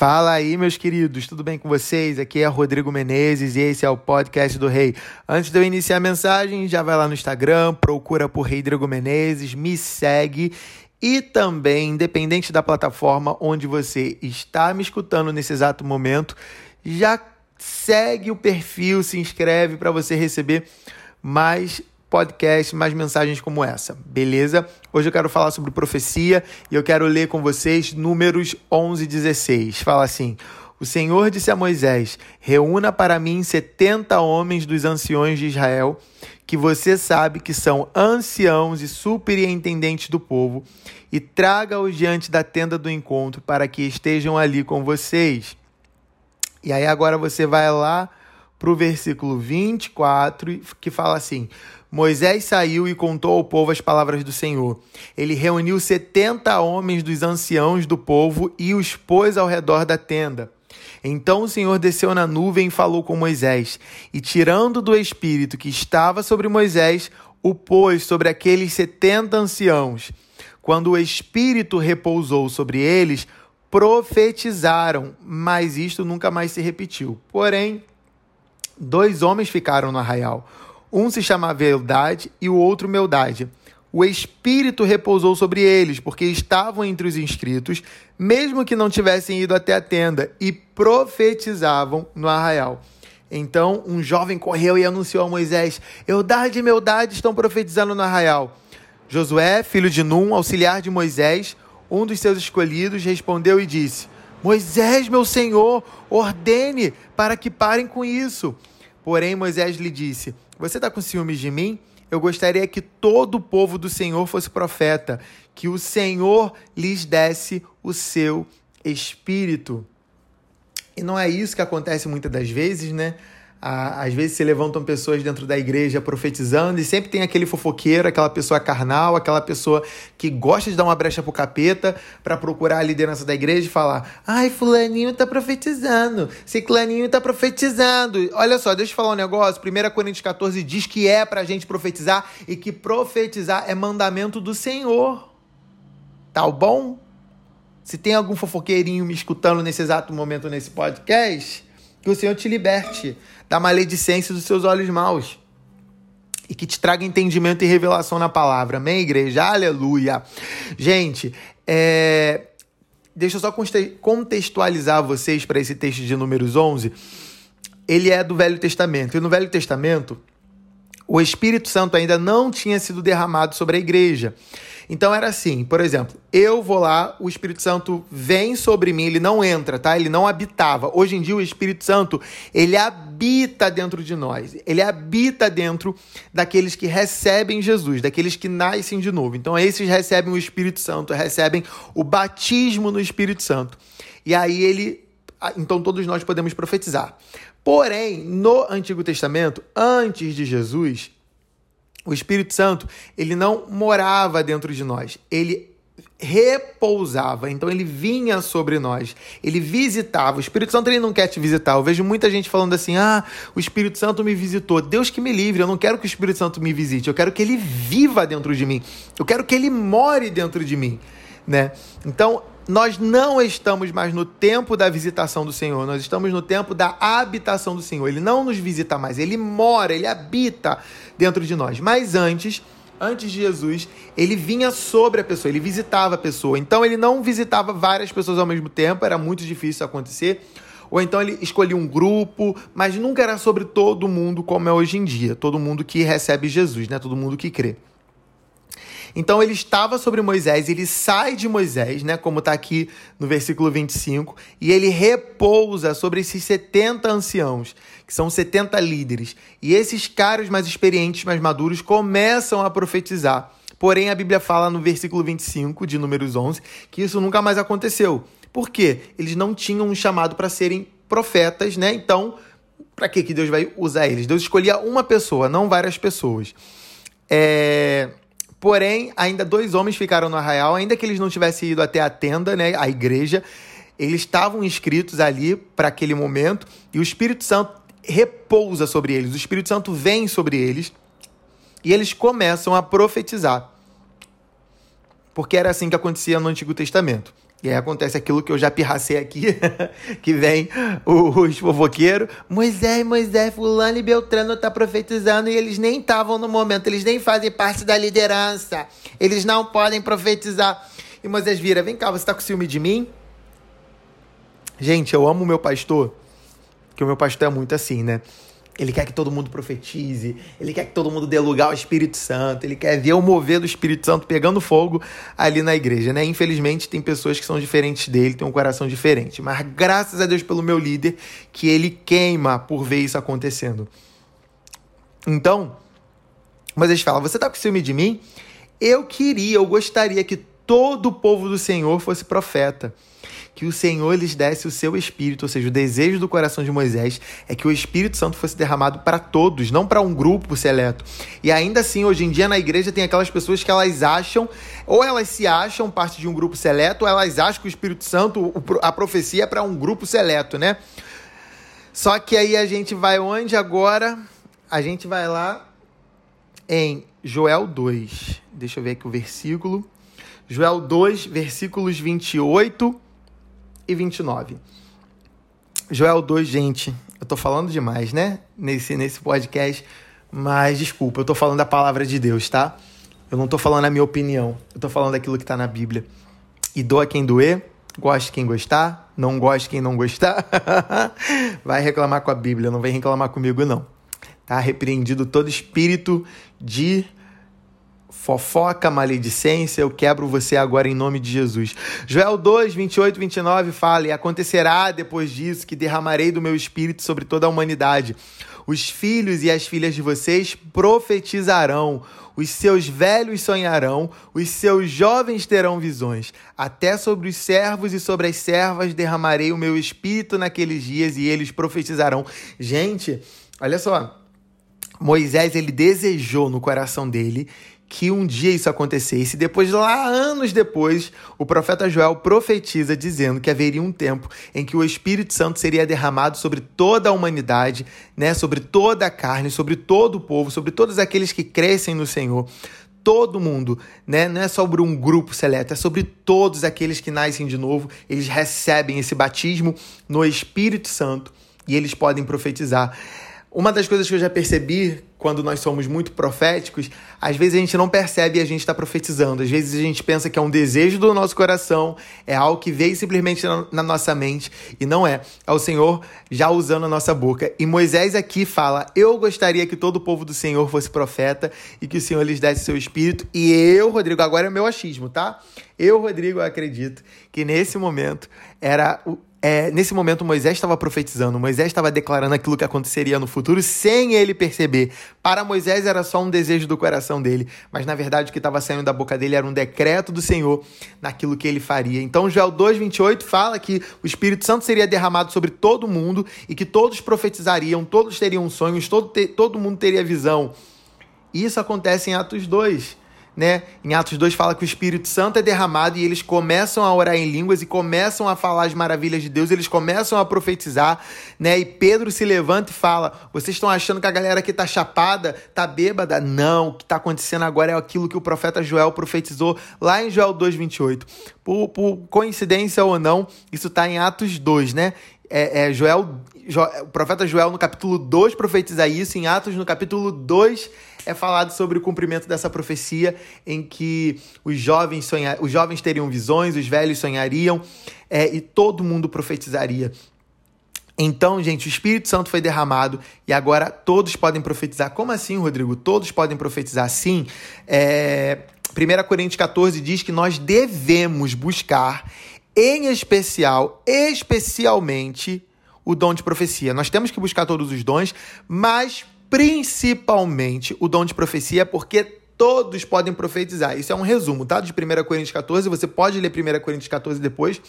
Fala aí, meus queridos, tudo bem com vocês? Aqui é Rodrigo Menezes e esse é o podcast do Rei. Antes de eu iniciar a mensagem, já vai lá no Instagram, procura por Rei Rodrigo Menezes, me segue e também, independente da plataforma onde você está me escutando nesse exato momento, já segue o perfil, se inscreve para você receber mais podcast, mais mensagens como essa, beleza? Hoje eu quero falar sobre profecia e eu quero ler com vocês números 11 e 16. Fala assim: O Senhor disse a Moisés: Reúna para mim 70 homens dos anciões de Israel, que você sabe que são anciãos e superintendentes do povo, e traga-os diante da tenda do encontro para que estejam ali com vocês. E aí agora você vai lá para o versículo 24, que fala assim: Moisés saiu e contou ao povo as palavras do Senhor. Ele reuniu setenta homens dos anciãos do povo e os pôs ao redor da tenda. Então o Senhor desceu na nuvem e falou com Moisés, e tirando do espírito que estava sobre Moisés, o pôs sobre aqueles setenta anciãos. Quando o espírito repousou sobre eles, profetizaram, mas isto nunca mais se repetiu. Porém, dois homens ficaram no arraial um se chamava Eldade e o outro Meldade. O Espírito repousou sobre eles, porque estavam entre os inscritos, mesmo que não tivessem ido até a tenda, e profetizavam no arraial. Então um jovem correu e anunciou a Moisés: Eldade e Meldade estão profetizando no arraial. Josué, filho de Num, auxiliar de Moisés, um dos seus escolhidos, respondeu e disse: Moisés, meu senhor, ordene para que parem com isso. Porém, Moisés lhe disse: Você está com ciúmes de mim? Eu gostaria que todo o povo do Senhor fosse profeta, que o Senhor lhes desse o seu espírito. E não é isso que acontece muitas das vezes, né? Às vezes se levantam pessoas dentro da igreja profetizando e sempre tem aquele fofoqueiro, aquela pessoa carnal, aquela pessoa que gosta de dar uma brecha pro capeta para procurar a liderança da igreja e falar: "Ai, fulaninho tá profetizando, ciclaninho tá profetizando". Olha só, deixa eu falar um negócio. 1 Coríntios 14 diz que é pra gente profetizar e que profetizar é mandamento do Senhor. Tá bom? Se tem algum fofoqueirinho me escutando nesse exato momento nesse podcast, que o Senhor te liberte da maledicência dos seus olhos maus. E que te traga entendimento e revelação na palavra. Amém, igreja? Aleluia. Gente, é... deixa eu só contextualizar vocês para esse texto de Números 11. Ele é do Velho Testamento. E no Velho Testamento, o Espírito Santo ainda não tinha sido derramado sobre a igreja. Então era assim, por exemplo, eu vou lá, o Espírito Santo vem sobre mim, ele não entra, tá? Ele não habitava. Hoje em dia o Espírito Santo, ele habita dentro de nós. Ele habita dentro daqueles que recebem Jesus, daqueles que nascem de novo. Então esses recebem o Espírito Santo, recebem o batismo no Espírito Santo. E aí ele então todos nós podemos profetizar. Porém, no Antigo Testamento, antes de Jesus, o Espírito Santo, ele não morava dentro de nós, ele repousava, então ele vinha sobre nós, ele visitava. O Espírito Santo ele não quer te visitar. Eu vejo muita gente falando assim: "Ah, o Espírito Santo me visitou". Deus que me livre, eu não quero que o Espírito Santo me visite, eu quero que ele viva dentro de mim. Eu quero que ele more dentro de mim, né? Então, nós não estamos mais no tempo da visitação do Senhor, nós estamos no tempo da habitação do Senhor. Ele não nos visita mais, ele mora, ele habita dentro de nós. Mas antes, antes de Jesus, ele vinha sobre a pessoa, ele visitava a pessoa. Então ele não visitava várias pessoas ao mesmo tempo, era muito difícil acontecer. Ou então ele escolhia um grupo, mas nunca era sobre todo mundo como é hoje em dia, todo mundo que recebe Jesus, né? Todo mundo que crê. Então ele estava sobre Moisés, ele sai de Moisés, né, como está aqui no versículo 25, e ele repousa sobre esses 70 anciãos, que são 70 líderes. E esses caras mais experientes, mais maduros, começam a profetizar. Porém, a Bíblia fala no versículo 25 de Números 11 que isso nunca mais aconteceu. Por quê? Eles não tinham um chamado para serem profetas, né? Então, para que Deus vai usar eles? Deus escolhia uma pessoa, não várias pessoas. É... Porém, ainda dois homens ficaram no arraial, ainda que eles não tivessem ido até a tenda, né, a igreja, eles estavam inscritos ali para aquele momento e o Espírito Santo repousa sobre eles, o Espírito Santo vem sobre eles e eles começam a profetizar. Porque era assim que acontecia no Antigo Testamento. E aí acontece aquilo que eu já pirracei aqui, que vem os fofoqueiros. Moisés, Moisés, fulano e Beltrano tá profetizando e eles nem estavam no momento, eles nem fazem parte da liderança. Eles não podem profetizar. E Moisés vira, vem cá, você tá com ciúme de mim? Gente, eu amo o meu pastor, que o meu pastor é muito assim, né? Ele quer que todo mundo profetize, ele quer que todo mundo dê lugar ao Espírito Santo, ele quer ver o mover do Espírito Santo pegando fogo ali na igreja, né? Infelizmente, tem pessoas que são diferentes dele, têm um coração diferente, mas graças a Deus pelo meu líder, que ele queima por ver isso acontecendo. Então, mas falam: Você tá com ciúme de mim? Eu queria, eu gostaria que todo o povo do Senhor fosse profeta que o Senhor lhes desse o seu espírito, ou seja, o desejo do coração de Moisés é que o Espírito Santo fosse derramado para todos, não para um grupo seleto. E ainda assim, hoje em dia na igreja tem aquelas pessoas que elas acham, ou elas se acham parte de um grupo seleto, ou elas acham que o Espírito Santo, a profecia é para um grupo seleto, né? Só que aí a gente vai onde agora? A gente vai lá em Joel 2. Deixa eu ver aqui o versículo. Joel 2, versículos 28 e 29. Joel 2, gente, eu tô falando demais, né? Nesse, nesse podcast, mas desculpa, eu tô falando da palavra de Deus, tá? Eu não tô falando a minha opinião, eu tô falando daquilo que tá na Bíblia. E doa quem doer, goste quem gostar, não goste quem não gostar. Vai reclamar com a Bíblia, não vem reclamar comigo, não. Tá repreendido todo espírito de fofoca, maledicência, eu quebro você agora em nome de Jesus. Joel 2, 28, 29 fala: E acontecerá depois disso que derramarei do meu espírito sobre toda a humanidade. Os filhos e as filhas de vocês profetizarão, os seus velhos sonharão, os seus jovens terão visões. Até sobre os servos e sobre as servas derramarei o meu espírito naqueles dias e eles profetizarão. Gente, olha só. Moisés ele desejou no coração dele que um dia isso acontecesse. E depois, lá anos depois, o profeta Joel profetiza dizendo que haveria um tempo em que o Espírito Santo seria derramado sobre toda a humanidade, né, sobre toda a carne, sobre todo o povo, sobre todos aqueles que crescem no Senhor. Todo mundo, né? Não é sobre um grupo seleto, é sobre todos aqueles que nascem de novo. Eles recebem esse batismo no Espírito Santo e eles podem profetizar. Uma das coisas que eu já percebi quando nós somos muito proféticos, às vezes a gente não percebe e a gente está profetizando. Às vezes a gente pensa que é um desejo do nosso coração, é algo que veio simplesmente na, nossa mente e não é. É o Senhor já usando a nossa boca. E Moisés aqui fala: Eu gostaria que todo o povo do Senhor fosse profeta e que o Senhor lhes desse seu espírito. E eu, Rodrigo, agora é meu achismo, tá? Eu, Rodrigo, acredito que nesse momento era o é, nesse momento Moisés estava profetizando, Moisés estava declarando aquilo que aconteceria no futuro sem ele perceber. Para Moisés era só um desejo do coração dele, mas na verdade o que estava saindo da boca dele era um decreto do Senhor naquilo que ele faria. Então Joel 2:28 fala que o Espírito Santo seria derramado sobre todo mundo e que todos profetizariam, todos teriam sonhos, todo, todo mundo teria visão. Isso acontece em Atos 2 né? Em Atos 2 fala que o Espírito Santo é derramado e eles começam a orar em línguas e começam a falar as maravilhas de Deus, eles começam a profetizar, né? E Pedro se levanta e fala: "Vocês estão achando que a galera que tá chapada, tá bêbada? Não, o que tá acontecendo agora é aquilo que o profeta Joel profetizou lá em Joel 2:28. Por, por coincidência ou não, isso tá em Atos 2, né? É, é Joel, jo, o profeta Joel no capítulo 2 profetiza isso, em Atos no capítulo 2 é falado sobre o cumprimento dessa profecia em que os jovens, sonhar, os jovens teriam visões, os velhos sonhariam é, e todo mundo profetizaria. Então, gente, o Espírito Santo foi derramado e agora todos podem profetizar. Como assim, Rodrigo? Todos podem profetizar? Sim. É... 1 Coríntios 14 diz que nós devemos buscar, em especial, especialmente, o dom de profecia. Nós temos que buscar todos os dons, mas principalmente o dom de profecia, porque todos podem profetizar. Isso é um resumo, tá? De 1 Coríntios 14. Você pode ler 1 Coríntios 14 depois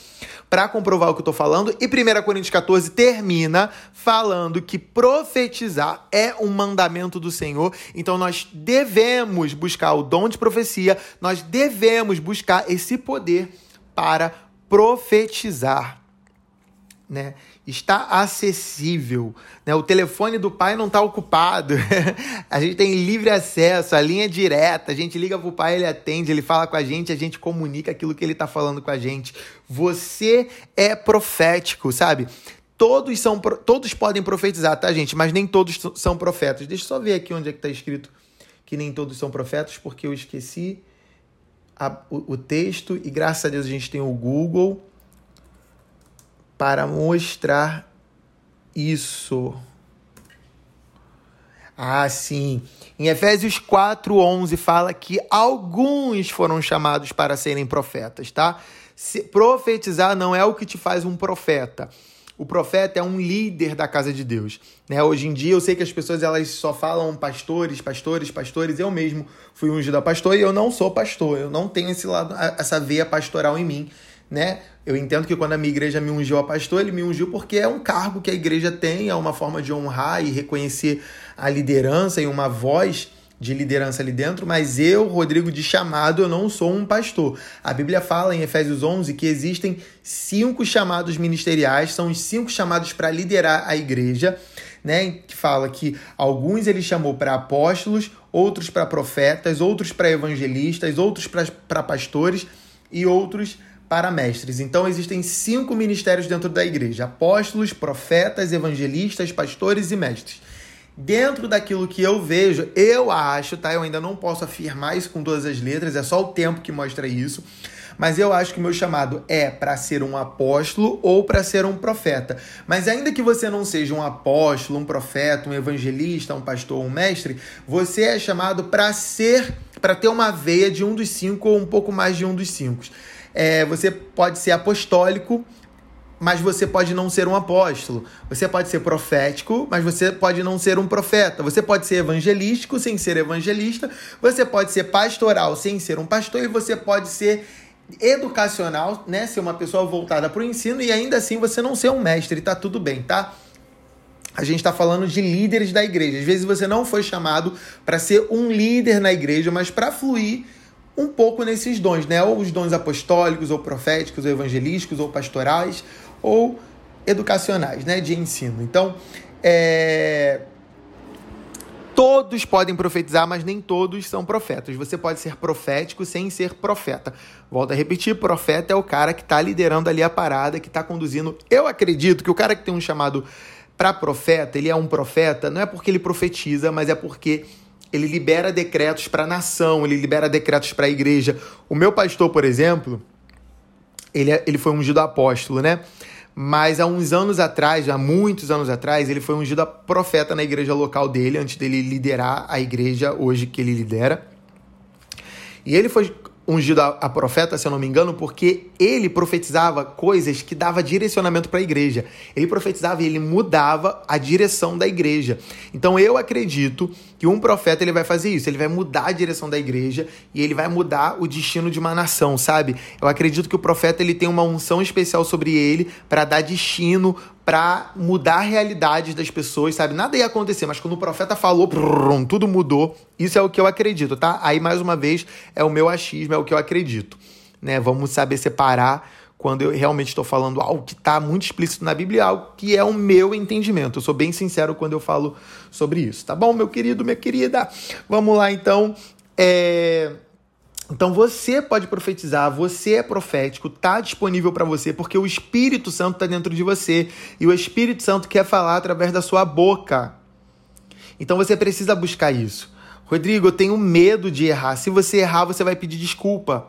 para comprovar o que eu estou falando. E 1 Coríntios 14 termina falando que profetizar é um mandamento do Senhor. Então nós devemos buscar o dom de profecia, nós devemos buscar esse poder para profetizar. né? Está acessível, né? O telefone do pai não está ocupado. a gente tem livre acesso, a linha é direta. A gente liga pro pai, ele atende, ele fala com a gente, a gente comunica aquilo que ele está falando com a gente. Você é profético, sabe? Todos são todos podem profetizar, tá, gente? Mas nem todos são profetas. Deixa eu só ver aqui onde é que está escrito que nem todos são profetas, porque eu esqueci a, o, o texto e graças a Deus a gente tem o Google para mostrar isso. Ah, sim. Em Efésios 4:11 fala que alguns foram chamados para serem profetas, tá? Se, profetizar não é o que te faz um profeta. O profeta é um líder da casa de Deus. Né? Hoje em dia eu sei que as pessoas elas só falam pastores, pastores, pastores. Eu mesmo fui ungido a pastor e eu não sou pastor. Eu não tenho esse lado, essa veia pastoral em mim né? Eu entendo que quando a minha igreja me ungiu a pastor, ele me ungiu porque é um cargo que a igreja tem, é uma forma de honrar e reconhecer a liderança e uma voz de liderança ali dentro, mas eu, Rodrigo de chamado, eu não sou um pastor. A Bíblia fala em Efésios 11 que existem cinco chamados ministeriais, são os cinco chamados para liderar a igreja, né? Que fala que alguns ele chamou para apóstolos, outros para profetas, outros para evangelistas, outros para pastores e outros para para mestres. Então existem cinco ministérios dentro da igreja: apóstolos, profetas, evangelistas, pastores e mestres. Dentro daquilo que eu vejo, eu acho, tá? Eu ainda não posso afirmar isso com todas as letras, é só o tempo que mostra isso. Mas eu acho que o meu chamado é para ser um apóstolo ou para ser um profeta. Mas ainda que você não seja um apóstolo, um profeta, um evangelista, um pastor, um mestre, você é chamado para ser, para ter uma veia de um dos cinco ou um pouco mais de um dos cinco. É, você pode ser apostólico, mas você pode não ser um apóstolo. Você pode ser profético, mas você pode não ser um profeta. Você pode ser evangelístico sem ser evangelista. Você pode ser pastoral sem ser um pastor. E você pode ser educacional, né? Ser uma pessoa voltada para o ensino e ainda assim você não ser um mestre. Tá tudo bem, tá? A gente está falando de líderes da igreja. Às vezes você não foi chamado para ser um líder na igreja, mas para fluir um pouco nesses dons, né? Ou os dons apostólicos, ou proféticos, ou evangelísticos, ou pastorais, ou educacionais, né? De ensino. Então, é... todos podem profetizar, mas nem todos são profetas. Você pode ser profético sem ser profeta. Volto a repetir: profeta é o cara que está liderando ali a parada, que está conduzindo. Eu acredito que o cara que tem um chamado para profeta, ele é um profeta, não é porque ele profetiza, mas é porque ele libera decretos para a nação, ele libera decretos para a igreja. O meu pastor, por exemplo, ele, é, ele foi ungido apóstolo, né? Mas há uns anos atrás, há muitos anos atrás, ele foi ungido a profeta na igreja local dele, antes dele liderar a igreja hoje que ele lidera. E ele foi ungido a, a, profeta, se eu não me engano, porque ele profetizava coisas que dava direcionamento para a igreja. Ele profetizava e ele mudava a direção da igreja. Então eu acredito que um profeta ele vai fazer isso, ele vai mudar a direção da igreja e ele vai mudar o destino de uma nação, sabe? Eu acredito que o profeta ele tem uma unção especial sobre ele para dar destino, para mudar a realidade das pessoas, sabe? Nada ia acontecer, mas quando o profeta falou, brum, tudo mudou. Isso é o que eu acredito, tá? Aí, mais uma vez, é o meu achismo, é o que eu acredito. Né? Vamos saber separar quando eu realmente estou falando algo que está muito explícito na Bíblia, algo que é o meu entendimento. Eu sou bem sincero quando eu falo sobre isso, tá bom, meu querido, minha querida? Vamos lá, então. É... Então você pode profetizar, você é profético, tá disponível para você, porque o Espírito Santo está dentro de você e o Espírito Santo quer falar através da sua boca. Então você precisa buscar isso. Rodrigo, eu tenho medo de errar. Se você errar, você vai pedir desculpa.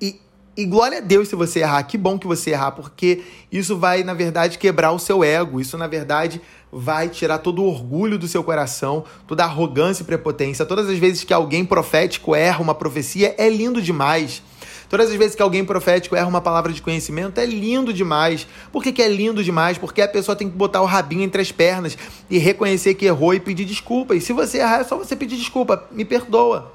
E, e glória a Deus se você errar. Que bom que você errar, porque isso vai, na verdade, quebrar o seu ego. Isso, na verdade, vai tirar todo o orgulho do seu coração, toda a arrogância e prepotência. Todas as vezes que alguém profético erra uma profecia, é lindo demais. Todas as vezes que alguém profético erra uma palavra de conhecimento, é lindo demais. Por que, que é lindo demais? Porque a pessoa tem que botar o rabinho entre as pernas e reconhecer que errou e pedir desculpa. E se você errar, é só você pedir desculpa. Me perdoa.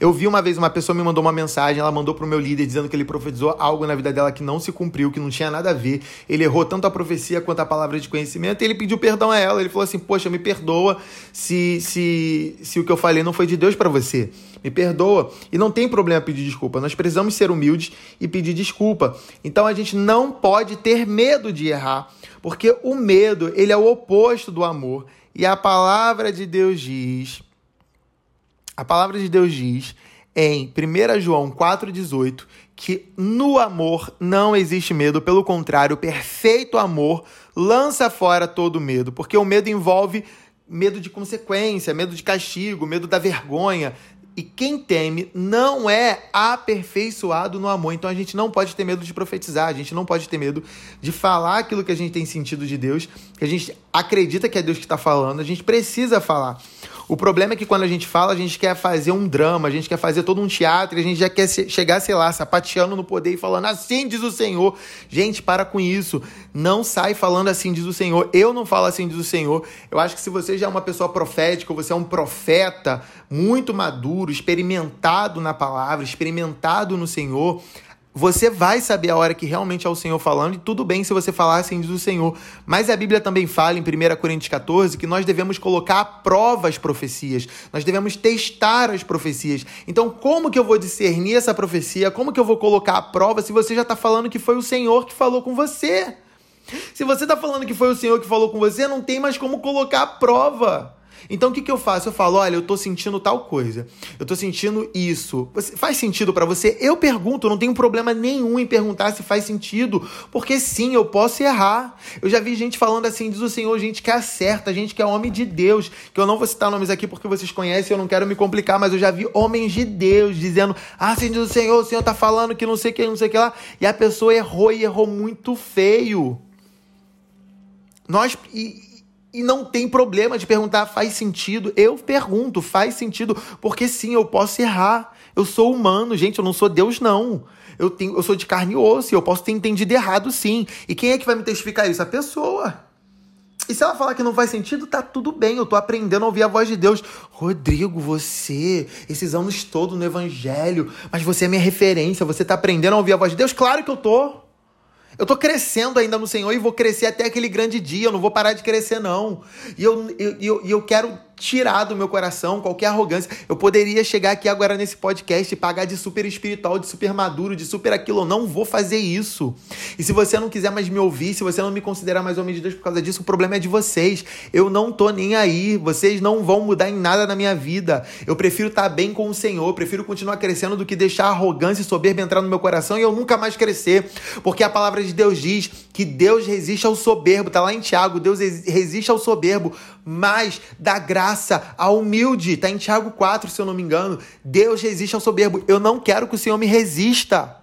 Eu vi uma vez uma pessoa me mandou uma mensagem, ela mandou pro meu líder dizendo que ele profetizou algo na vida dela que não se cumpriu, que não tinha nada a ver. Ele errou tanto a profecia quanto a palavra de conhecimento e ele pediu perdão a ela. Ele falou assim: Poxa, me perdoa se, se, se o que eu falei não foi de Deus para você. Me perdoa. E não tem problema pedir desculpa. Nós precisamos ser humildes e pedir desculpa. Então a gente não pode ter medo de errar, porque o medo, ele é o oposto do amor. E a palavra de Deus diz a palavra de Deus diz em 1 João 4,18 que no amor não existe medo, pelo contrário, o perfeito amor lança fora todo medo, porque o medo envolve medo de consequência, medo de castigo, medo da vergonha. E quem teme não é aperfeiçoado no amor. Então a gente não pode ter medo de profetizar, a gente não pode ter medo de falar aquilo que a gente tem sentido de Deus, que a gente acredita que é Deus que está falando, a gente precisa falar. O problema é que quando a gente fala, a gente quer fazer um drama, a gente quer fazer todo um teatro, a gente já quer chegar, sei lá, sapateando no poder e falando assim diz o Senhor. Gente, para com isso. Não sai falando assim diz o Senhor. Eu não falo assim diz o Senhor. Eu acho que se você já é uma pessoa profética, você é um profeta muito maduro, experimentado na palavra, experimentado no Senhor, você vai saber a hora que realmente é o Senhor falando, e tudo bem se você falar assim diz o Senhor. Mas a Bíblia também fala em 1 Coríntios 14 que nós devemos colocar à prova as profecias, nós devemos testar as profecias. Então, como que eu vou discernir essa profecia? Como que eu vou colocar à prova se você já está falando que foi o Senhor que falou com você? Se você está falando que foi o Senhor que falou com você, não tem mais como colocar à prova. Então o que, que eu faço? Eu falo, olha, eu tô sentindo tal coisa. Eu tô sentindo isso. Faz sentido para você? Eu pergunto, não tenho problema nenhum em perguntar se faz sentido, porque sim, eu posso errar. Eu já vi gente falando assim, diz o Senhor, gente que acerta, gente que é homem de Deus, que eu não vou citar nomes aqui porque vocês conhecem, eu não quero me complicar, mas eu já vi homens de Deus dizendo, ah, assim diz o Senhor, o Senhor tá falando que não sei o que, não sei o que lá, e a pessoa errou e errou muito feio. Nós, e, e não tem problema de perguntar, faz sentido? Eu pergunto, faz sentido? Porque sim, eu posso errar. Eu sou humano, gente, eu não sou Deus, não. Eu, tenho, eu sou de carne e osso, e eu posso ter entendido errado, sim. E quem é que vai me testificar isso? A pessoa. E se ela falar que não faz sentido, tá tudo bem, eu tô aprendendo a ouvir a voz de Deus. Rodrigo, você, esses anos todos no evangelho, mas você é minha referência, você tá aprendendo a ouvir a voz de Deus? Claro que eu tô. Eu tô crescendo ainda no Senhor e vou crescer até aquele grande dia. Eu não vou parar de crescer, não. E eu, eu, eu, eu quero tirar do meu coração qualquer arrogância. Eu poderia chegar aqui agora nesse podcast e pagar de super espiritual, de super maduro, de super aquilo. Eu não vou fazer isso. E se você não quiser mais me ouvir, se você não me considerar mais homem de Deus por causa disso, o problema é de vocês. Eu não tô nem aí. Vocês não vão mudar em nada na minha vida. Eu prefiro estar tá bem com o Senhor, prefiro continuar crescendo do que deixar arrogância e soberba entrar no meu coração e eu nunca mais crescer. Porque a palavra de Deus diz que Deus resiste ao soberbo. Tá lá em Tiago, Deus resiste ao soberbo, mas dá graça ao humilde. Tá em Tiago 4, se eu não me engano. Deus resiste ao soberbo. Eu não quero que o Senhor me resista.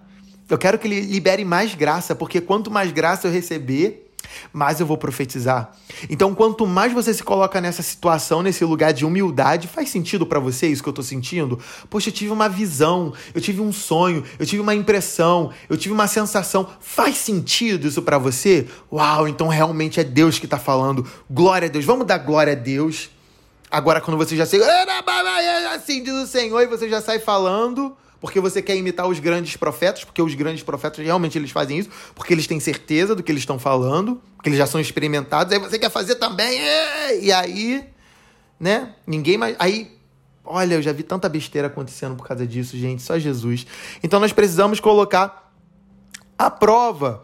Eu quero que ele libere mais graça, porque quanto mais graça eu receber, mais eu vou profetizar. Então, quanto mais você se coloca nessa situação, nesse lugar de humildade, faz sentido para você isso que eu tô sentindo? Poxa, eu tive uma visão, eu tive um sonho, eu tive uma impressão, eu tive uma sensação. Faz sentido isso para você? Uau, então realmente é Deus que tá falando. Glória a Deus. Vamos dar glória a Deus. Agora, quando você já sei, assim diz o Senhor, e você já sai falando porque você quer imitar os grandes profetas, porque os grandes profetas realmente eles fazem isso, porque eles têm certeza do que eles estão falando, porque eles já são experimentados, aí você quer fazer também, e aí, né? Ninguém mais. Aí, olha, eu já vi tanta besteira acontecendo por causa disso, gente, só Jesus. Então nós precisamos colocar a prova.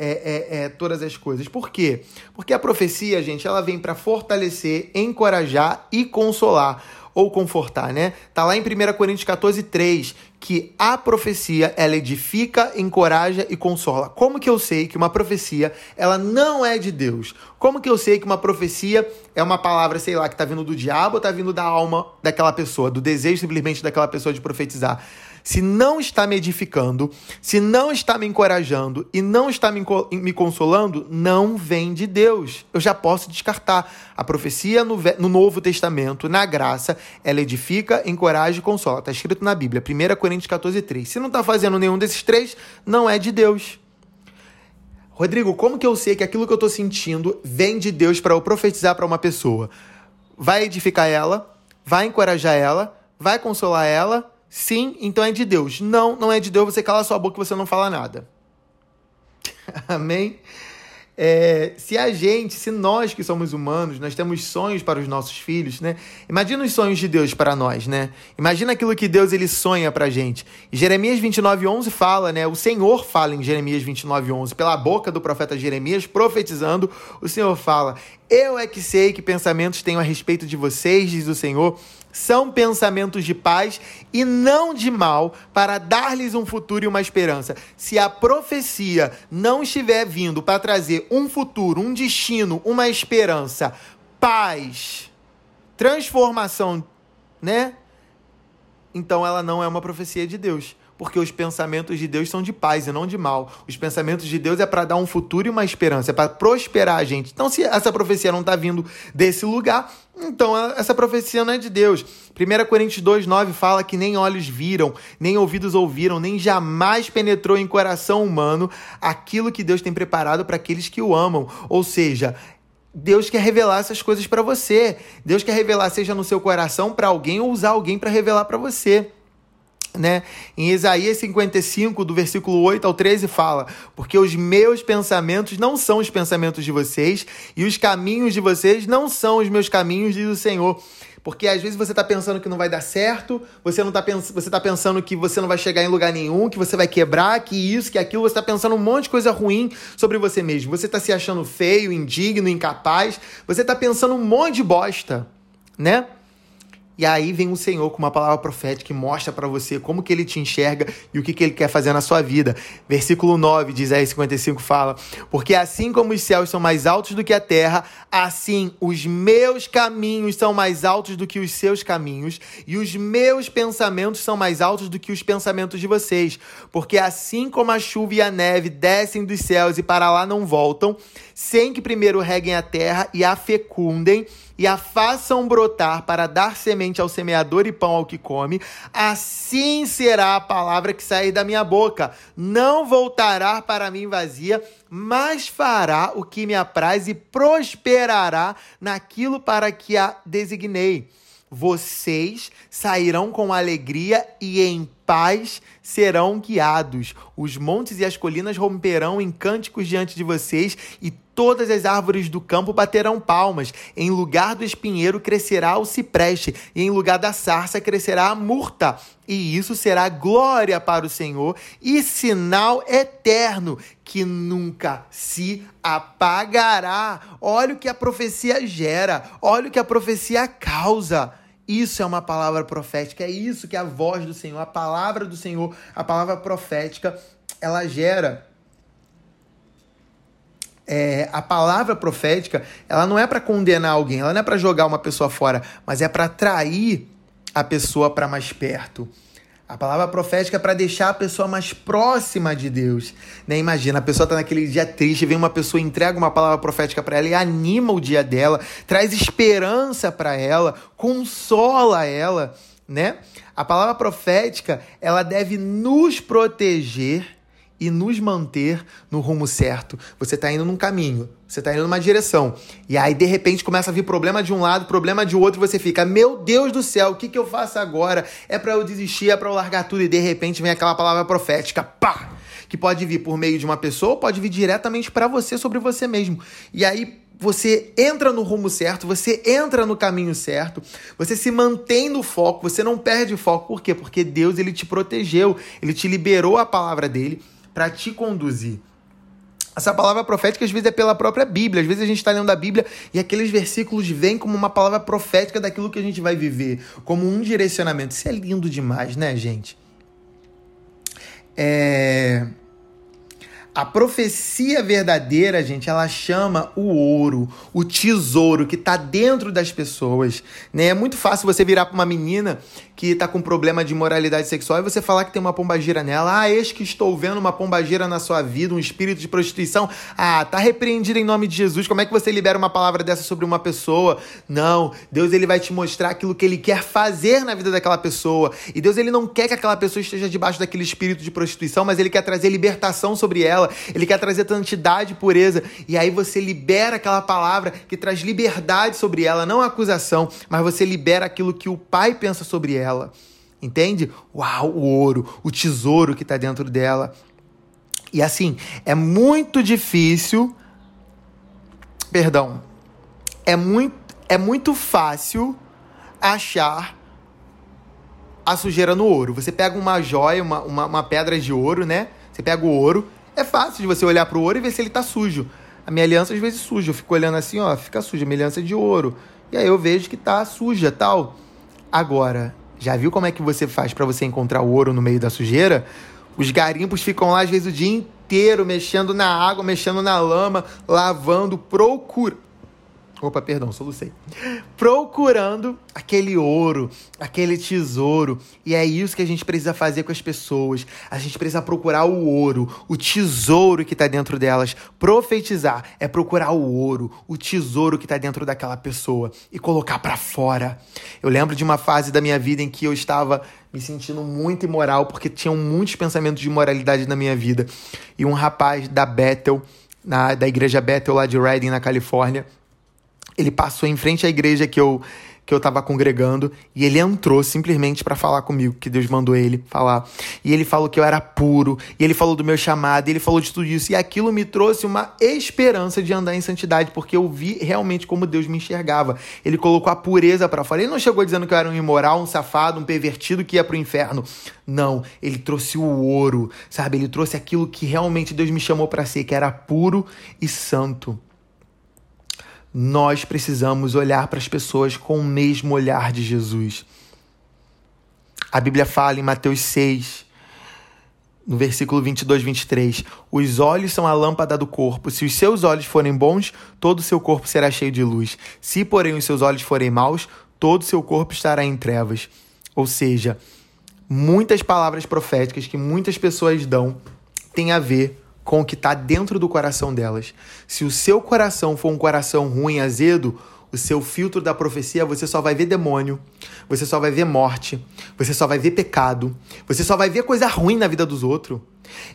É, é, é, todas as coisas. Por quê? Porque a profecia, gente, ela vem para fortalecer, encorajar e consolar ou confortar, né? Tá lá em 1 Coríntios 14, 3, que a profecia, ela edifica, encoraja e consola. Como que eu sei que uma profecia, ela não é de Deus? Como que eu sei que uma profecia é uma palavra, sei lá, que tá vindo do diabo ou tá vindo da alma daquela pessoa, do desejo simplesmente daquela pessoa de profetizar? Se não está me edificando, se não está me encorajando e não está me, me consolando, não vem de Deus. Eu já posso descartar. A profecia no, no Novo Testamento, na graça, ela edifica, encoraja e consola. Está escrito na Bíblia, 1 Coríntios 14, 3. Se não está fazendo nenhum desses três, não é de Deus. Rodrigo, como que eu sei que aquilo que eu estou sentindo vem de Deus para eu profetizar para uma pessoa? Vai edificar ela, vai encorajar ela, vai consolar ela? Sim, então é de Deus. Não, não é de Deus, você cala sua boca e você não fala nada. Amém? É, se a gente, se nós que somos humanos, nós temos sonhos para os nossos filhos, né? Imagina os sonhos de Deus para nós, né? Imagina aquilo que Deus ele sonha para a gente. E Jeremias 29:11 fala, né? O Senhor fala em Jeremias 29:11 pela boca do profeta Jeremias profetizando, o Senhor fala: "Eu é que sei que pensamentos tenho a respeito de vocês", diz o Senhor, são pensamentos de paz e não de mal, para dar-lhes um futuro e uma esperança. Se a profecia não estiver vindo para trazer um futuro, um destino, uma esperança, paz, transformação, né? Então ela não é uma profecia de Deus porque os pensamentos de Deus são de paz e não de mal. Os pensamentos de Deus é para dar um futuro e uma esperança, é para prosperar a gente. Então, se essa profecia não está vindo desse lugar, então essa profecia não é de Deus. 1 Coríntios 2,9 fala que nem olhos viram, nem ouvidos ouviram, nem jamais penetrou em coração humano aquilo que Deus tem preparado para aqueles que o amam. Ou seja, Deus quer revelar essas coisas para você. Deus quer revelar, seja no seu coração para alguém ou usar alguém para revelar para você né? Em Isaías 55, do versículo 8 ao 13, fala: Porque os meus pensamentos não são os pensamentos de vocês, e os caminhos de vocês não são os meus caminhos, diz o Senhor. Porque às vezes você está pensando que não vai dar certo, você não tá pens você tá pensando que você não vai chegar em lugar nenhum, que você vai quebrar, que isso, que aquilo, você está pensando um monte de coisa ruim sobre você mesmo. Você está se achando feio, indigno, incapaz, você está pensando um monte de bosta, né? E aí vem o Senhor com uma palavra profética que mostra para você como que ele te enxerga e o que, que ele quer fazer na sua vida. Versículo 9 de Isaías 55 fala: Porque assim como os céus são mais altos do que a terra, assim os meus caminhos são mais altos do que os seus caminhos, e os meus pensamentos são mais altos do que os pensamentos de vocês. Porque assim como a chuva e a neve descem dos céus e para lá não voltam, sem que primeiro reguem a terra e a fecundem, e a façam brotar para dar semente ao semeador e pão ao que come, assim será a palavra que sair da minha boca. Não voltará para mim vazia, mas fará o que me apraz e prosperará naquilo para que a designei. Vocês sairão com alegria e em paz serão guiados. Os montes e as colinas romperão em cânticos diante de vocês e todas as árvores do campo baterão palmas. Em lugar do espinheiro crescerá o cipreste, e em lugar da sarça crescerá a murta. E isso será glória para o Senhor e sinal eterno que nunca se apagará. Olha o que a profecia gera, olha o que a profecia causa. Isso é uma palavra profética, é isso que a voz do Senhor, a palavra do Senhor, a palavra profética, ela gera é, a palavra profética, ela não é para condenar alguém, ela não é para jogar uma pessoa fora, mas é para atrair a pessoa para mais perto. A palavra profética é para deixar a pessoa mais próxima de Deus. Né? Imagina, a pessoa está naquele dia triste, vem uma pessoa, entrega uma palavra profética para ela e anima o dia dela, traz esperança para ela, consola ela, né? A palavra profética, ela deve nos proteger e nos manter no rumo certo. Você está indo num caminho, você está indo numa direção, e aí de repente começa a vir problema de um lado, problema de outro, você fica, meu Deus do céu, o que, que eu faço agora? É para eu desistir, é para eu largar tudo, e de repente vem aquela palavra profética, pá! Que pode vir por meio de uma pessoa, pode vir diretamente para você, sobre você mesmo. E aí você entra no rumo certo, você entra no caminho certo, você se mantém no foco, você não perde o foco. Por quê? Porque Deus ele te protegeu, ele te liberou a palavra dele para te conduzir. Essa palavra profética às vezes é pela própria Bíblia. Às vezes a gente está lendo a Bíblia e aqueles versículos vêm como uma palavra profética daquilo que a gente vai viver, como um direcionamento. Isso é lindo demais, né, gente? É... A profecia verdadeira, gente, ela chama o ouro, o tesouro que está dentro das pessoas. Né? É muito fácil você virar para uma menina que está com problema de moralidade sexual e você falar que tem uma pombagira nela. Ah, eis que estou vendo uma pombagira na sua vida, um espírito de prostituição. Ah, tá repreendido em nome de Jesus. Como é que você libera uma palavra dessa sobre uma pessoa? Não, Deus ele vai te mostrar aquilo que ele quer fazer na vida daquela pessoa. E Deus ele não quer que aquela pessoa esteja debaixo daquele espírito de prostituição, mas ele quer trazer libertação sobre ela ele quer trazer santidade e pureza. E aí você libera aquela palavra que traz liberdade sobre ela, não acusação, mas você libera aquilo que o pai pensa sobre ela. Entende? Uau, o ouro, o tesouro que está dentro dela. E assim, é muito difícil. Perdão. É muito, é muito fácil achar a sujeira no ouro. Você pega uma joia, uma, uma, uma pedra de ouro, né? Você pega o ouro. É fácil de você olhar para o ouro e ver se ele tá sujo. A minha aliança às vezes suja. Eu fico olhando assim, ó, fica suja. Minha aliança é de ouro. E aí eu vejo que tá suja, tal. Agora, já viu como é que você faz para você encontrar o ouro no meio da sujeira? Os garimpos ficam lá às vezes o dia inteiro mexendo na água, mexendo na lama, lavando, procurando Opa, perdão, solucei. Procurando aquele ouro, aquele tesouro. E é isso que a gente precisa fazer com as pessoas. A gente precisa procurar o ouro, o tesouro que está dentro delas. Profetizar é procurar o ouro, o tesouro que está dentro daquela pessoa e colocar para fora. Eu lembro de uma fase da minha vida em que eu estava me sentindo muito imoral porque tinham muitos pensamentos de imoralidade na minha vida. E um rapaz da Bethel, na, da igreja Bethel lá de Redding, na Califórnia, ele passou em frente à igreja que eu que eu estava congregando e ele entrou simplesmente para falar comigo, que Deus mandou ele falar. E ele falou que eu era puro, e ele falou do meu chamado, e ele falou de tudo isso. E aquilo me trouxe uma esperança de andar em santidade, porque eu vi realmente como Deus me enxergava. Ele colocou a pureza para fora. Ele não chegou dizendo que eu era um imoral, um safado, um pervertido que ia pro inferno. Não, ele trouxe o ouro, sabe? Ele trouxe aquilo que realmente Deus me chamou para ser, que era puro e santo nós precisamos olhar para as pessoas com o mesmo olhar de Jesus. A Bíblia fala em Mateus 6, no versículo 22, 23: Os olhos são a lâmpada do corpo. Se os seus olhos forem bons, todo o seu corpo será cheio de luz. Se, porém, os seus olhos forem maus, todo o seu corpo estará em trevas. Ou seja, muitas palavras proféticas que muitas pessoas dão têm a ver com o que está dentro do coração delas. Se o seu coração for um coração ruim, azedo, o seu filtro da profecia, você só vai ver demônio, você só vai ver morte, você só vai ver pecado, você só vai ver coisa ruim na vida dos outros.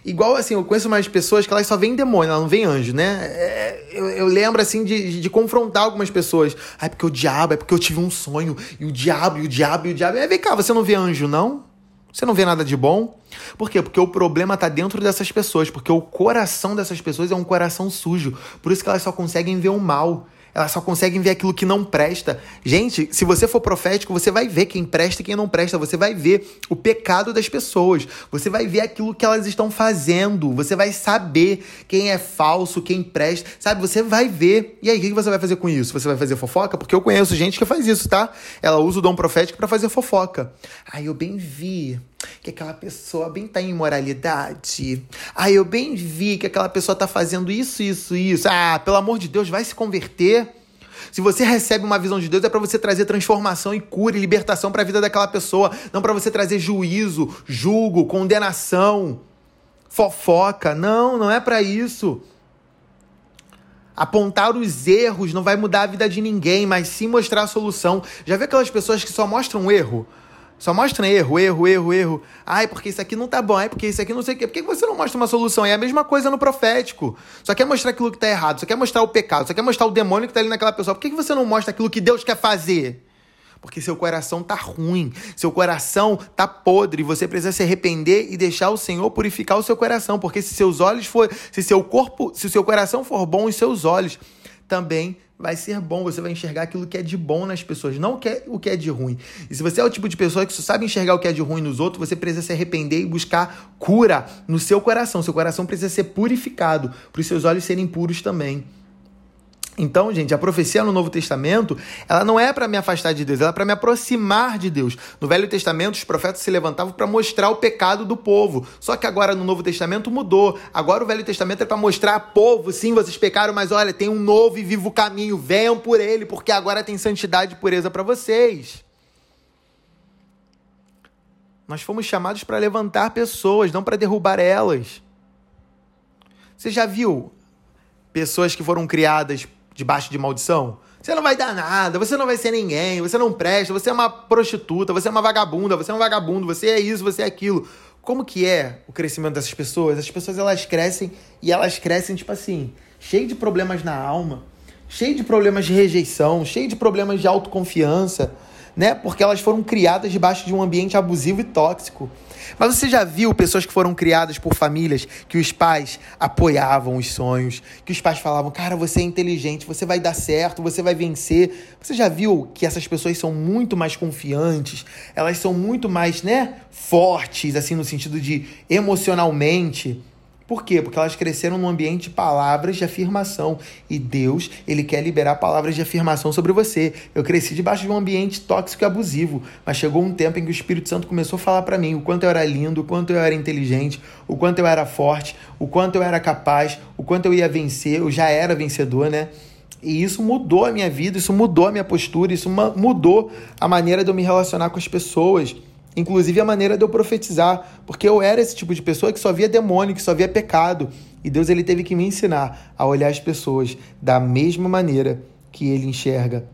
Igual assim, eu conheço mais pessoas que elas só veem demônio, elas não veem anjo, né? É, eu, eu, lembro assim de, de confrontar algumas pessoas. Ah, é porque o diabo, é porque eu tive um sonho, e o diabo, e o diabo, e o diabo. É, vem cá, você não vê anjo, não? Você não vê nada de bom? Por quê? Porque o problema está dentro dessas pessoas, porque o coração dessas pessoas é um coração sujo. Por isso que elas só conseguem ver o mal. Elas só conseguem ver aquilo que não presta. Gente, se você for profético, você vai ver quem presta e quem não presta. Você vai ver o pecado das pessoas. Você vai ver aquilo que elas estão fazendo. Você vai saber quem é falso, quem presta. Sabe? Você vai ver. E aí, o que você vai fazer com isso? Você vai fazer fofoca? Porque eu conheço gente que faz isso, tá? Ela usa o dom profético para fazer fofoca. Aí eu bem vi que aquela pessoa bem tá em imoralidade. Ah, eu bem vi que aquela pessoa tá fazendo isso, isso, isso. Ah, pelo amor de Deus, vai se converter. Se você recebe uma visão de Deus, é para você trazer transformação e cura e libertação para a vida daquela pessoa, não para você trazer juízo, julgo, condenação, fofoca. Não, não é para isso. Apontar os erros não vai mudar a vida de ninguém, mas sim mostrar a solução. Já vê aquelas pessoas que só mostram erro? Só mostra erro, erro, erro, erro. Ai, porque isso aqui não tá bom. Ai, porque isso aqui não sei o quê. Por que você não mostra uma solução? É a mesma coisa no profético. Só quer mostrar aquilo que tá errado, só quer mostrar o pecado, só quer mostrar o demônio que tá ali naquela pessoa. Por que você não mostra aquilo que Deus quer fazer? Porque seu coração tá ruim, seu coração tá podre, você precisa se arrepender e deixar o Senhor purificar o seu coração, porque se seus olhos for, se seu corpo, se seu coração for bom, os seus olhos também vai ser bom, você vai enxergar aquilo que é de bom nas pessoas, não o que é de ruim. E se você é o tipo de pessoa que só sabe enxergar o que é de ruim nos outros, você precisa se arrepender e buscar cura no seu coração. Seu coração precisa ser purificado, para os seus olhos serem puros também. Então, gente, a profecia no Novo Testamento, ela não é para me afastar de Deus, ela é para me aproximar de Deus. No Velho Testamento, os profetas se levantavam para mostrar o pecado do povo. Só que agora no Novo Testamento mudou. Agora o Velho Testamento é para mostrar povo, sim, vocês pecaram, mas olha, tem um novo e vivo caminho. Venham por ele, porque agora tem santidade e pureza para vocês. Nós fomos chamados para levantar pessoas, não para derrubar elas. Você já viu pessoas que foram criadas debaixo de maldição? Você não vai dar nada, você não vai ser ninguém, você não presta, você é uma prostituta, você é uma vagabunda, você é um vagabundo, você é isso, você é aquilo. como que é o crescimento dessas pessoas? As pessoas elas crescem e elas crescem tipo assim, cheio de problemas na alma, cheio de problemas de rejeição, cheio de problemas de autoconfiança, né? Porque elas foram criadas debaixo de um ambiente abusivo e tóxico. Mas você já viu pessoas que foram criadas por famílias que os pais apoiavam os sonhos, que os pais falavam, cara, você é inteligente, você vai dar certo, você vai vencer. Você já viu que essas pessoas são muito mais confiantes, elas são muito mais, né, fortes, assim, no sentido de emocionalmente por quê? Porque elas cresceram num ambiente de palavras de afirmação. E Deus, ele quer liberar palavras de afirmação sobre você. Eu cresci debaixo de um ambiente tóxico e abusivo, mas chegou um tempo em que o Espírito Santo começou a falar para mim o quanto eu era lindo, o quanto eu era inteligente, o quanto eu era forte, o quanto eu era capaz, o quanto eu ia vencer, eu já era vencedor, né? E isso mudou a minha vida, isso mudou a minha postura, isso mudou a maneira de eu me relacionar com as pessoas. Inclusive a maneira de eu profetizar, porque eu era esse tipo de pessoa que só via demônio, que só via pecado. E Deus ele teve que me ensinar a olhar as pessoas da mesma maneira que ele enxerga.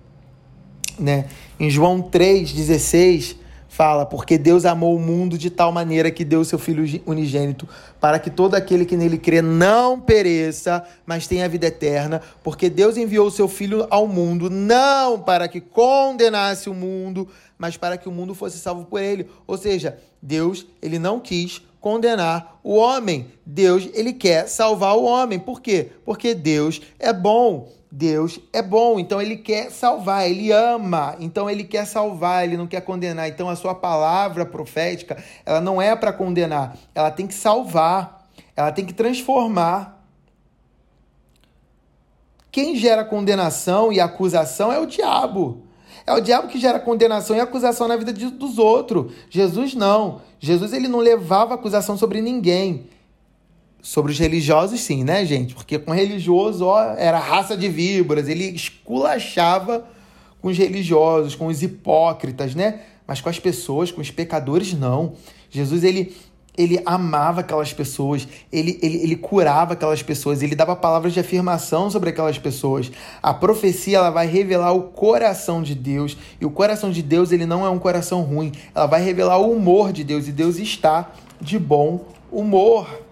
Né? Em João 3,16 fala, porque Deus amou o mundo de tal maneira que deu seu Filho unigênito, para que todo aquele que nele crê não pereça, mas tenha vida eterna, porque Deus enviou o seu Filho ao mundo, não para que condenasse o mundo, mas para que o mundo fosse salvo por ele. Ou seja, Deus, ele não quis condenar o homem. Deus, ele quer salvar o homem. Por quê? Porque Deus é bom. Deus é bom, então ele quer salvar, ele ama, então ele quer salvar, ele não quer condenar. Então a sua palavra profética, ela não é para condenar, ela tem que salvar, ela tem que transformar. Quem gera condenação e acusação é o diabo. É o diabo que gera condenação e acusação na vida de, dos outros. Jesus não. Jesus ele não levava acusação sobre ninguém. Sobre os religiosos, sim, né, gente? Porque com religioso, ó, era raça de víboras. Ele esculachava com os religiosos, com os hipócritas, né? Mas com as pessoas, com os pecadores, não. Jesus, ele ele amava aquelas pessoas, ele, ele, ele curava aquelas pessoas, ele dava palavras de afirmação sobre aquelas pessoas. A profecia ela vai revelar o coração de Deus, e o coração de Deus ele não é um coração ruim, ela vai revelar o humor de Deus, e Deus está de bom humor.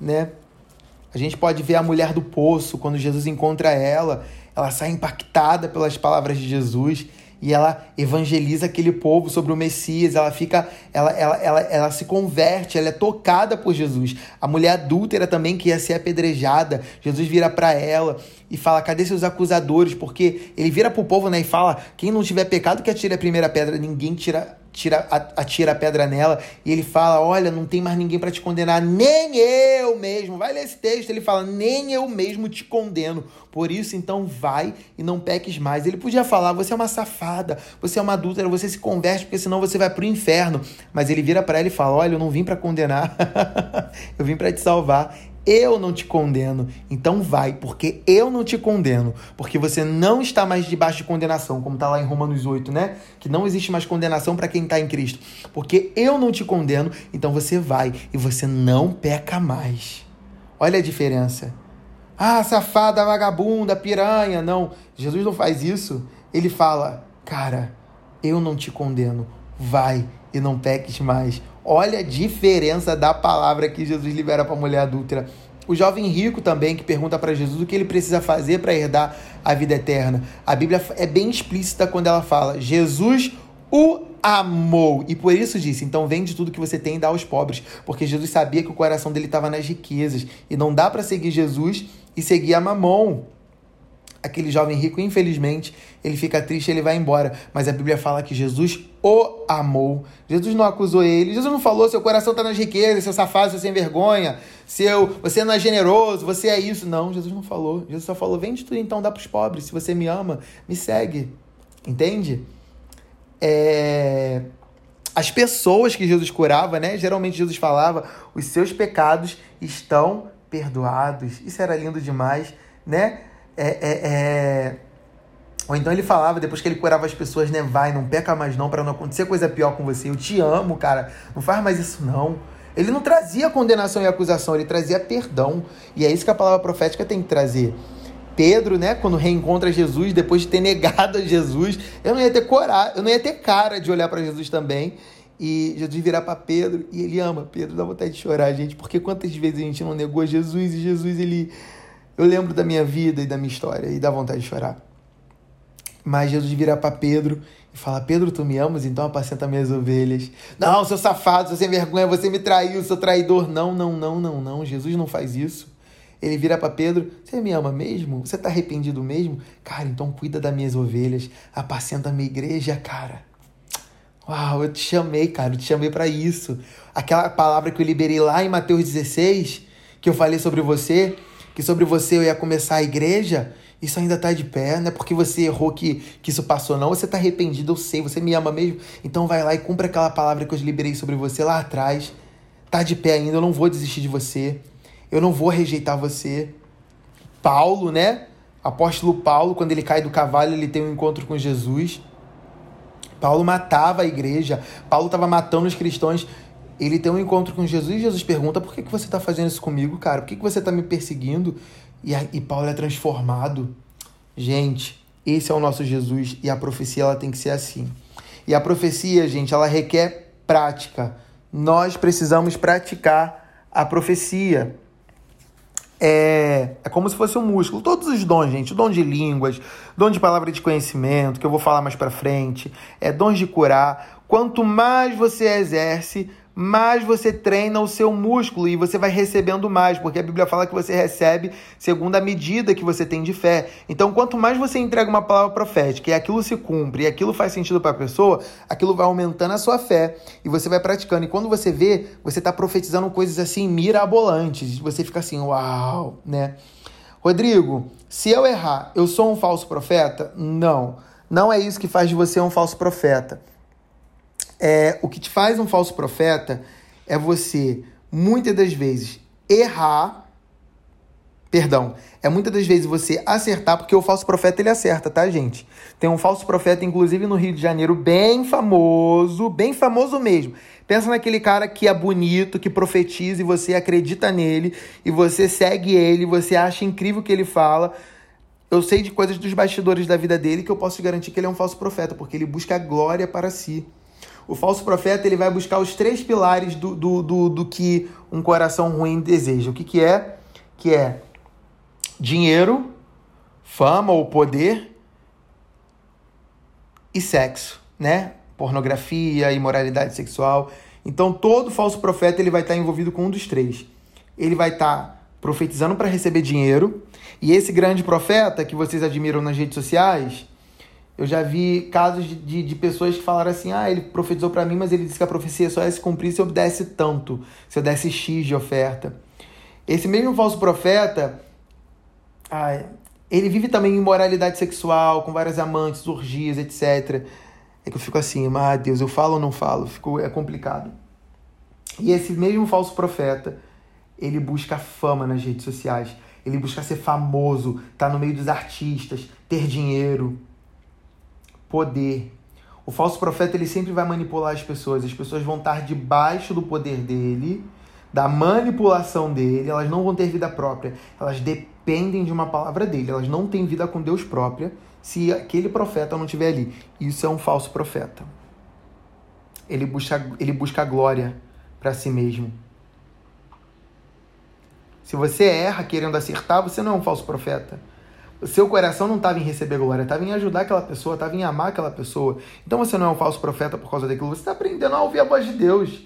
Né? A gente pode ver a mulher do poço, quando Jesus encontra ela, ela sai impactada pelas palavras de Jesus e ela evangeliza aquele povo sobre o Messias, ela fica, ela, ela, ela, ela se converte, ela é tocada por Jesus. A mulher adúltera também que ia ser apedrejada, Jesus vira para ela e fala: "Cadê seus acusadores?" Porque ele vira pro povo, né, e fala: "Quem não tiver pecado que atire a primeira pedra". Ninguém tira tira, atira a pedra nela e ele fala: Olha, não tem mais ninguém para te condenar, nem eu mesmo. Vai ler esse texto, ele fala: Nem eu mesmo te condeno. Por isso, então, vai e não peques mais. Ele podia falar: Você é uma safada, você é uma adúltera, você se converte, porque senão você vai pro inferno. Mas ele vira para ela e fala: Olha, eu não vim para condenar, eu vim para te salvar eu não te condeno. Então vai, porque eu não te condeno. Porque você não está mais debaixo de condenação, como está lá em Romanos 8, né? Que não existe mais condenação para quem está em Cristo. Porque eu não te condeno, então você vai e você não peca mais. Olha a diferença. Ah, safada, vagabunda, piranha. Não, Jesus não faz isso. Ele fala, cara, eu não te condeno. Vai e não peques mais. Olha a diferença da palavra que Jesus libera para a mulher adúltera. O jovem rico também que pergunta para Jesus o que ele precisa fazer para herdar a vida eterna. A Bíblia é bem explícita quando ela fala: Jesus o amou e por isso disse: então vende tudo que você tem e dá aos pobres, porque Jesus sabia que o coração dele estava nas riquezas e não dá para seguir Jesus e seguir a mamão aquele jovem rico, infelizmente, ele fica triste, ele vai embora. Mas a Bíblia fala que Jesus o amou. Jesus não acusou ele. Jesus não falou: seu coração está nas riquezas, seu safado, seu sem vergonha, seu, você não é generoso, você é isso. Não, Jesus não falou. Jesus só falou: vende tudo então, dá para os pobres. Se você me ama, me segue. Entende? É... As pessoas que Jesus curava, né? Geralmente Jesus falava: os seus pecados estão perdoados. Isso era lindo demais, né? É, é, é... Ou então ele falava, depois que ele curava as pessoas, né? Vai, não peca mais não, para não acontecer coisa pior com você. Eu te amo, cara. Não faz mais isso não. Ele não trazia condenação e acusação, ele trazia perdão. E é isso que a palavra profética tem que trazer. Pedro, né, quando reencontra Jesus, depois de ter negado a Jesus, eu não ia ter coragem, eu não ia ter cara de olhar para Jesus também E Jesus virar para Pedro e ele ama Pedro, dá vontade de chorar, gente, porque quantas vezes a gente não negou Jesus e Jesus, ele. Eu lembro da minha vida e da minha história e dá vontade de chorar. Mas Jesus vira para Pedro e fala: Pedro, tu me amas, então apacenta minhas ovelhas. Não, seu safado, seu sem vergonha, você me traiu, seu traidor. Não, não, não, não, não. Jesus não faz isso. Ele vira para Pedro: Você me ama mesmo? Você tá arrependido mesmo? Cara, então cuida das minhas ovelhas, apacenta a minha igreja, cara. Uau, eu te chamei, cara, eu te chamei para isso. Aquela palavra que eu liberei lá em Mateus 16, que eu falei sobre você, que sobre você eu ia começar a igreja, isso ainda tá de pé, não é porque você errou que, que isso passou, não. Você tá arrependido, eu sei, você me ama mesmo. Então vai lá e cumpra aquela palavra que eu liberei sobre você lá atrás. Tá de pé ainda, eu não vou desistir de você. Eu não vou rejeitar você. Paulo, né? Apóstolo Paulo, quando ele cai do cavalo, ele tem um encontro com Jesus. Paulo matava a igreja. Paulo estava matando os cristãos. Ele tem um encontro com Jesus e Jesus pergunta: por que, que você está fazendo isso comigo, cara? Por que, que você está me perseguindo? E, a, e Paulo é transformado. Gente, esse é o nosso Jesus e a profecia ela tem que ser assim. E a profecia, gente, ela requer prática. Nós precisamos praticar a profecia. É, é como se fosse um músculo. Todos os dons, gente. Dom de línguas, dom de palavra de conhecimento, que eu vou falar mais pra frente. É dons de curar. Quanto mais você exerce, mais você treina o seu músculo e você vai recebendo mais, porque a Bíblia fala que você recebe segundo a medida que você tem de fé. Então, quanto mais você entrega uma palavra profética e aquilo se cumpre e aquilo faz sentido para a pessoa, aquilo vai aumentando a sua fé e você vai praticando. E quando você vê, você está profetizando coisas assim mirabolantes. Você fica assim, uau, né? Rodrigo, se eu errar, eu sou um falso profeta? Não. Não é isso que faz de você um falso profeta é, o que te faz um falso profeta é você, muitas das vezes, errar. Perdão, é muitas das vezes você acertar, porque o falso profeta ele acerta, tá, gente? Tem um falso profeta, inclusive no Rio de Janeiro, bem famoso, bem famoso mesmo. Pensa naquele cara que é bonito, que profetiza e você acredita nele, e você segue ele, você acha incrível o que ele fala. Eu sei de coisas dos bastidores da vida dele que eu posso garantir que ele é um falso profeta, porque ele busca glória para si. O falso profeta ele vai buscar os três pilares do, do, do, do que um coração ruim deseja. O que, que é? Que é dinheiro, fama ou poder e sexo, né? Pornografia, imoralidade sexual. Então todo falso profeta ele vai estar envolvido com um dos três. Ele vai estar profetizando para receber dinheiro, e esse grande profeta que vocês admiram nas redes sociais, eu já vi casos de, de, de, pessoas que falaram assim: ah, ele profetizou para mim, mas ele disse que a profecia só ia se cumprir se eu desse tanto, se eu desse X de oferta. Esse mesmo falso profeta, ah, ele vive também em imoralidade sexual, com várias amantes, orgias, etc. É que eu fico assim, ah, Deus, eu falo ou não falo? Fico, é complicado. E esse mesmo falso profeta, ele busca fama nas redes sociais. Ele busca ser famoso, tá no meio dos artistas, ter dinheiro poder. O falso profeta ele sempre vai manipular as pessoas. As pessoas vão estar debaixo do poder dele, da manipulação dele. Elas não vão ter vida própria. Elas dependem de uma palavra dele. Elas não têm vida com Deus própria se aquele profeta não estiver ali. Isso é um falso profeta. Ele busca, ele busca glória para si mesmo. Se você erra querendo acertar, você não é um falso profeta seu coração não estava em receber glória, estava em ajudar aquela pessoa, estava em amar aquela pessoa. Então você não é um falso profeta por causa daquilo, você está aprendendo a ouvir a voz de Deus.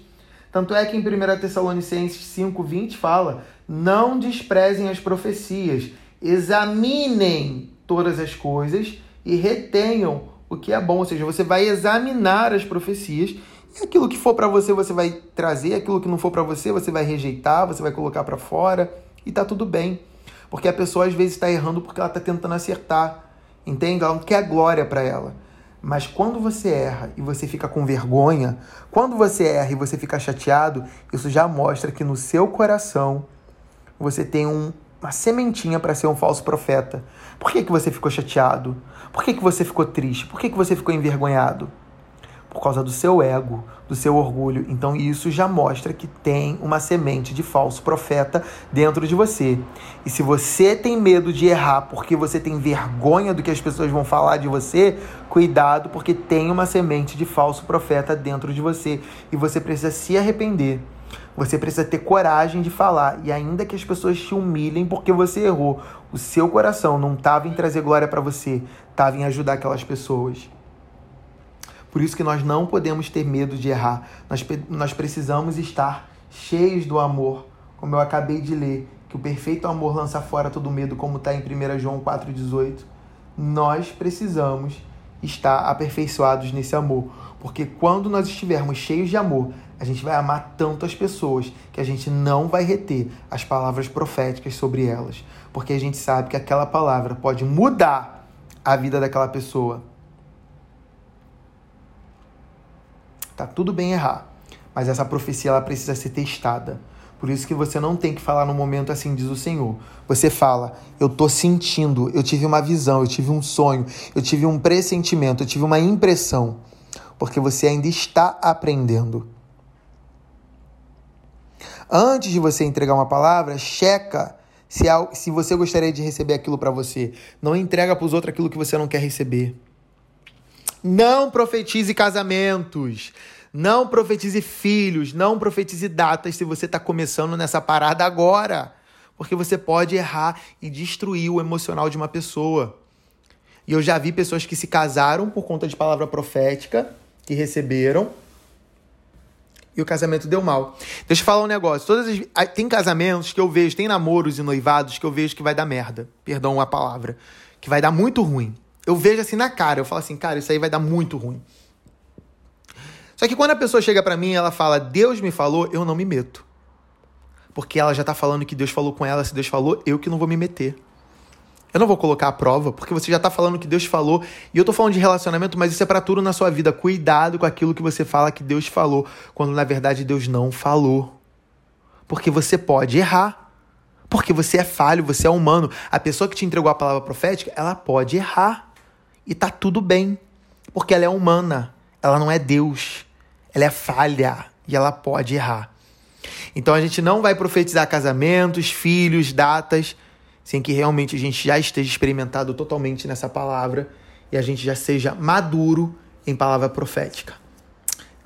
Tanto é que em 1 Tessalonicenses 5,20 fala: não desprezem as profecias, examinem todas as coisas e retenham o que é bom. Ou seja, você vai examinar as profecias e aquilo que for para você, você vai trazer, aquilo que não for para você, você vai rejeitar, você vai colocar para fora e tá tudo bem. Porque a pessoa às vezes está errando porque ela está tentando acertar. Entende? Ela não quer glória para ela. Mas quando você erra e você fica com vergonha, quando você erra e você fica chateado, isso já mostra que no seu coração você tem um, uma sementinha para ser um falso profeta. Por que, que você ficou chateado? Por que, que você ficou triste? Por que, que você ficou envergonhado? Por causa do seu ego, do seu orgulho. Então isso já mostra que tem uma semente de falso profeta dentro de você. E se você tem medo de errar porque você tem vergonha do que as pessoas vão falar de você, cuidado porque tem uma semente de falso profeta dentro de você e você precisa se arrepender. Você precisa ter coragem de falar e ainda que as pessoas te humilhem porque você errou, o seu coração não estava em trazer glória para você, estava em ajudar aquelas pessoas. Por isso que nós não podemos ter medo de errar. Nós, nós precisamos estar cheios do amor, como eu acabei de ler, que o perfeito amor lança fora todo medo, como está em 1 João 4,18. Nós precisamos estar aperfeiçoados nesse amor, porque quando nós estivermos cheios de amor, a gente vai amar tanto as pessoas que a gente não vai reter as palavras proféticas sobre elas, porque a gente sabe que aquela palavra pode mudar a vida daquela pessoa. Tá tudo bem errar, mas essa profecia ela precisa ser testada. Por isso que você não tem que falar no momento assim, diz o Senhor. Você fala, eu tô sentindo, eu tive uma visão, eu tive um sonho, eu tive um pressentimento, eu tive uma impressão. Porque você ainda está aprendendo. Antes de você entregar uma palavra, checa se, se você gostaria de receber aquilo para você. Não entrega para os outros aquilo que você não quer receber. Não profetize casamentos. Não profetize filhos. Não profetize datas se você está começando nessa parada agora. Porque você pode errar e destruir o emocional de uma pessoa. E eu já vi pessoas que se casaram por conta de palavra profética, que receberam, e o casamento deu mal. Deixa eu falar um negócio. Todas as... Tem casamentos que eu vejo, tem namoros e noivados que eu vejo que vai dar merda. Perdão a palavra. Que vai dar muito ruim. Eu vejo assim na cara, eu falo assim, cara, isso aí vai dar muito ruim. Só que quando a pessoa chega para mim ela fala, Deus me falou, eu não me meto. Porque ela já tá falando que Deus falou com ela, se Deus falou, eu que não vou me meter. Eu não vou colocar a prova, porque você já tá falando que Deus falou. E eu tô falando de relacionamento, mas isso é para tudo na sua vida. Cuidado com aquilo que você fala que Deus falou, quando na verdade Deus não falou. Porque você pode errar. Porque você é falho, você é humano. A pessoa que te entregou a palavra profética, ela pode errar. E tá tudo bem, porque ela é humana, ela não é Deus. Ela é falha e ela pode errar. Então a gente não vai profetizar casamentos, filhos, datas, sem que realmente a gente já esteja experimentado totalmente nessa palavra e a gente já seja maduro em palavra profética.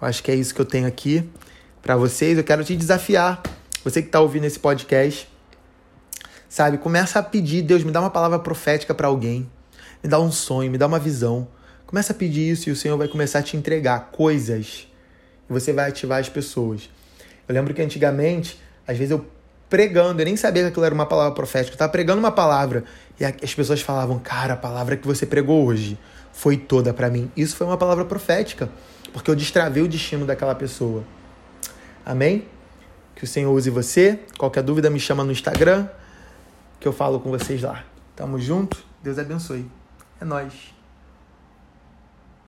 Eu acho que é isso que eu tenho aqui para vocês. Eu quero te desafiar, você que está ouvindo esse podcast, sabe? Começa a pedir, Deus, me dá uma palavra profética para alguém me dá um sonho, me dá uma visão. Começa a pedir isso e o Senhor vai começar a te entregar coisas. E você vai ativar as pessoas. Eu lembro que antigamente, às vezes eu pregando, eu nem sabia que aquilo era uma palavra profética. Eu estava pregando uma palavra e as pessoas falavam: Cara, a palavra que você pregou hoje foi toda para mim. Isso foi uma palavra profética, porque eu destravei o destino daquela pessoa. Amém? Que o Senhor use você. Qualquer dúvida, me chama no Instagram, que eu falo com vocês lá. Tamo junto. Deus abençoe. É nóis.